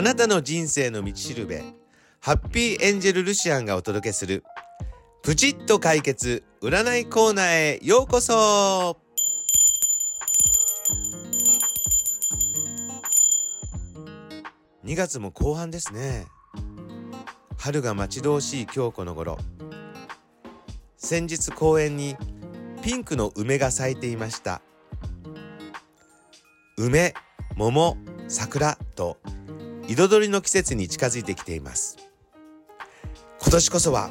あなたの人生の道しるべ。ハッピーエンジェルルシアンがお届けする。プチッと解決占いコーナーへようこそ。2月も後半ですね。春が待ち遠しい今日この頃。先日公園にピンクの梅が咲いていました。梅桃桜。彩りの季節に近づいてきています。今年こそは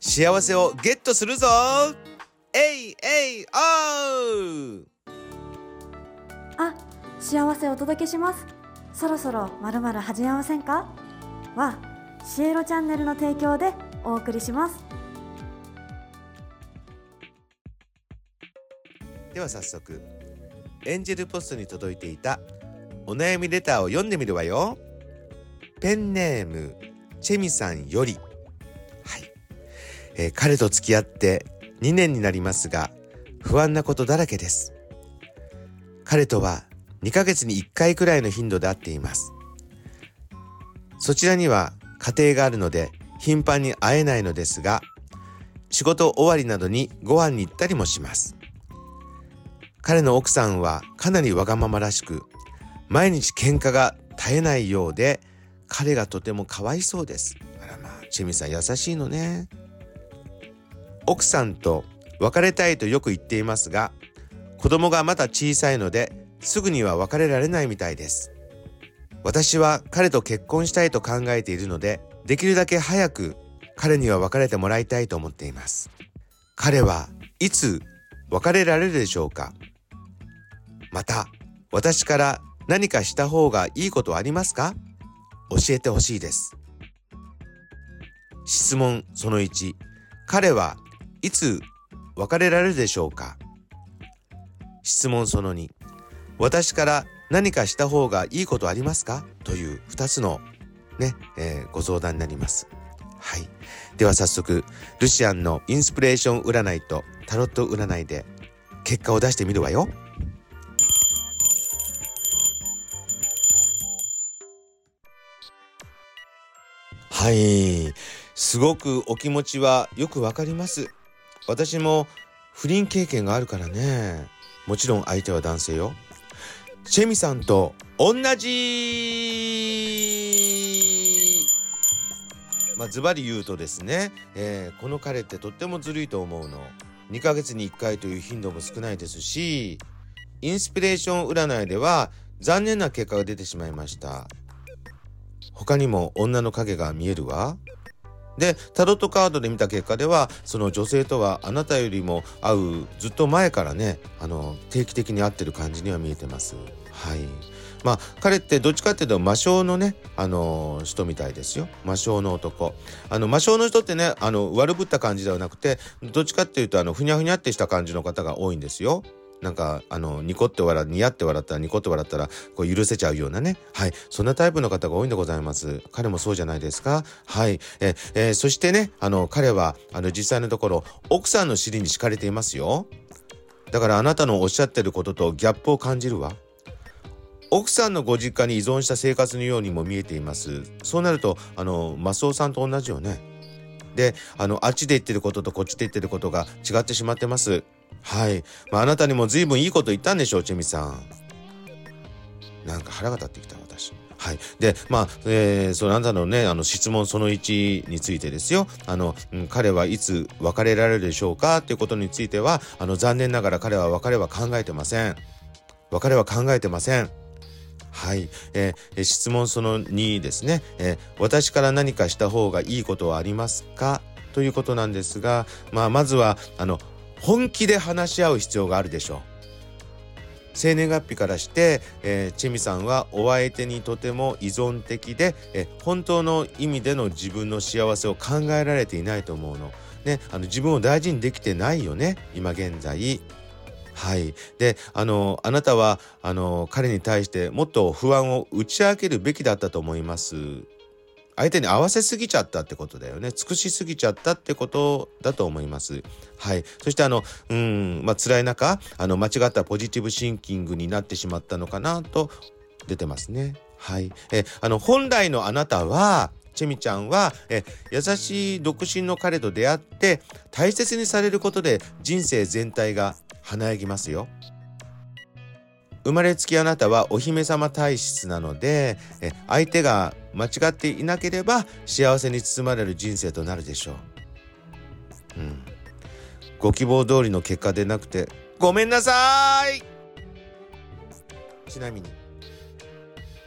幸せをゲットするぞ。えいえいおうあ、幸せお届けします。そろそろまるまる始めませんか？はシエロチャンネルの提供でお送りします。では早速エンジェルポストに届いていたお悩みレターを読んでみるわよペンネームチェミさんより。はい、えー彼と付き合って2年になりますが不安なことだらけです。彼とは2ヶ月に1回くらいの頻度で会っています。そちらには家庭があるので頻繁に会えないのですが仕事終わりなどにご飯に行ったりもします。彼の奥さんはかなりわがままらしく毎日喧嘩が絶えないようで彼がとてもかわいそうです。あらまあチェミさん優しいのね。奥さんと別れたいとよく言っていますが子供がまだ小さいのですぐには別れられないみたいです。私は彼と結婚したいと考えているのでできるだけ早く彼には別れてもらいたいと思っています。彼はいつ別れられるでしょうか？また私から何かした方がいいことはありますか？教えてほしいです。質問その1彼はいつ別れられるでしょうか？質問その2私から何かした方がいいことありますか？という2つのね、えーご相談になります。はい。では早速ルシアンのインスピレーション占いとタロット占いで結果を出してみるわよ。はい。すごくお気持ちはよくわかります。私も不倫経験があるからね。もちろん相手は男性よ。チェミさんと同じ。まあズバリ言うとですね、えーこの彼ってとってもずるいと思うの。2ヶ月に1回という頻度も少ないですしインスピレーション占いでは残念な結果が出てしまいました。他にも女の影が見えるわ。でタロットカードで見た結果ではその女性とはあなたよりも会うずっと前からねあの定期的に会ってる感じには見えてます。はい。まあ彼ってどっちかっていうと魔性のねあの人みたいですよ。魔性の男。あの魔性の人ってねあの悪ぶった感じではなくてどっちかっていうとあのふにゃふにゃってした感じの方が多いんですよ。なんかあのニコって笑う似合って笑ったらニコって笑ったらこう許せちゃうようなね。はい。そんなタイプの方が多いんでございます。彼もそうじゃないですか？はい。ええーそしてねあの彼はあの実際のところ奥さんの尻に敷かれていますよ。だからあなたのおっしゃってることとギャップを感じるわ。奥さんのご実家に依存した生活のようにも見えています。そうなるとあのマスオさんと同じよね。であのあっちで言ってることとこっちで言ってることが違ってしまってます。はい、まあ、あなたにも随分いいこと言ったんでしょうチェミさんなんか腹が立ってきた私はい。で、まあ、えー、そのあなたのね、あの質問その1についてですよ。あの、うん彼はいつ別れられるでしょうか？っていうことについては、あの、残念ながら彼は別れは考えてません。別れは考えてません。はい、えーえー質問その2ですね、えー私から何かした方がいいことはありますか？ということなんですが、まあ、まずはあの本気で話し合う必要があるでしょう。生年月日からして、えーチェミさんはお相手にとても依存的で、えー本当の意味での自分の幸せを考えられていないと思うの。ね、あの自分を大事にできてないよね今現在。はい。で、あの、あなたは、あの、彼に対してもっと不安を打ち明けるべきだったと思います。相手に合わせすぎちゃったってことだよね。尽くしすぎちゃったってことだと思います。はい。そしてあの、うん、まあ、辛い中、あの、間違ったポジティブシンキングになってしまったのかなと出てますね。はい。え、あの、本来のあなたは、チェミちゃんは、え、優しい独身の彼と出会って、大切にされることで人生全体が華やぎますよ。生まれつきあなたはお姫様体質なので、え、相手が間違っていなければ幸せに包まれる人生となるでしょう。うん。ご希望通りの結果でなくて、ごめんなさいちなみに、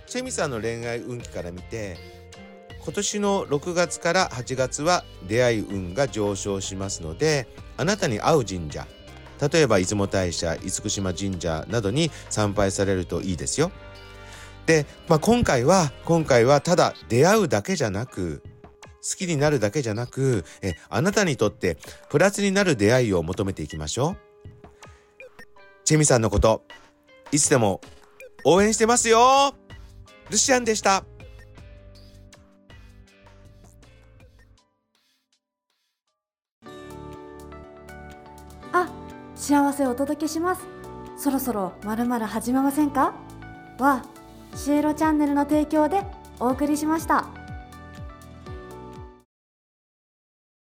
チェミさんの恋愛運気から見て今年の6月から8月は出会い運が上昇しますのであなたに合う神社例えば出雲大社厳島神社などに参拝されるといいですよ。で、まあ、今回は今回はただ出会うだけじゃなく好きになるだけじゃなくえあなたにとってプラスになる出会いを求めていきましょう。チェミさんのこといつでも応援してますよルシアンでした。あ、幸せをお届けします。そろそろまるまる始めませんか？は、シエロチャンネルの提供でお送りしました。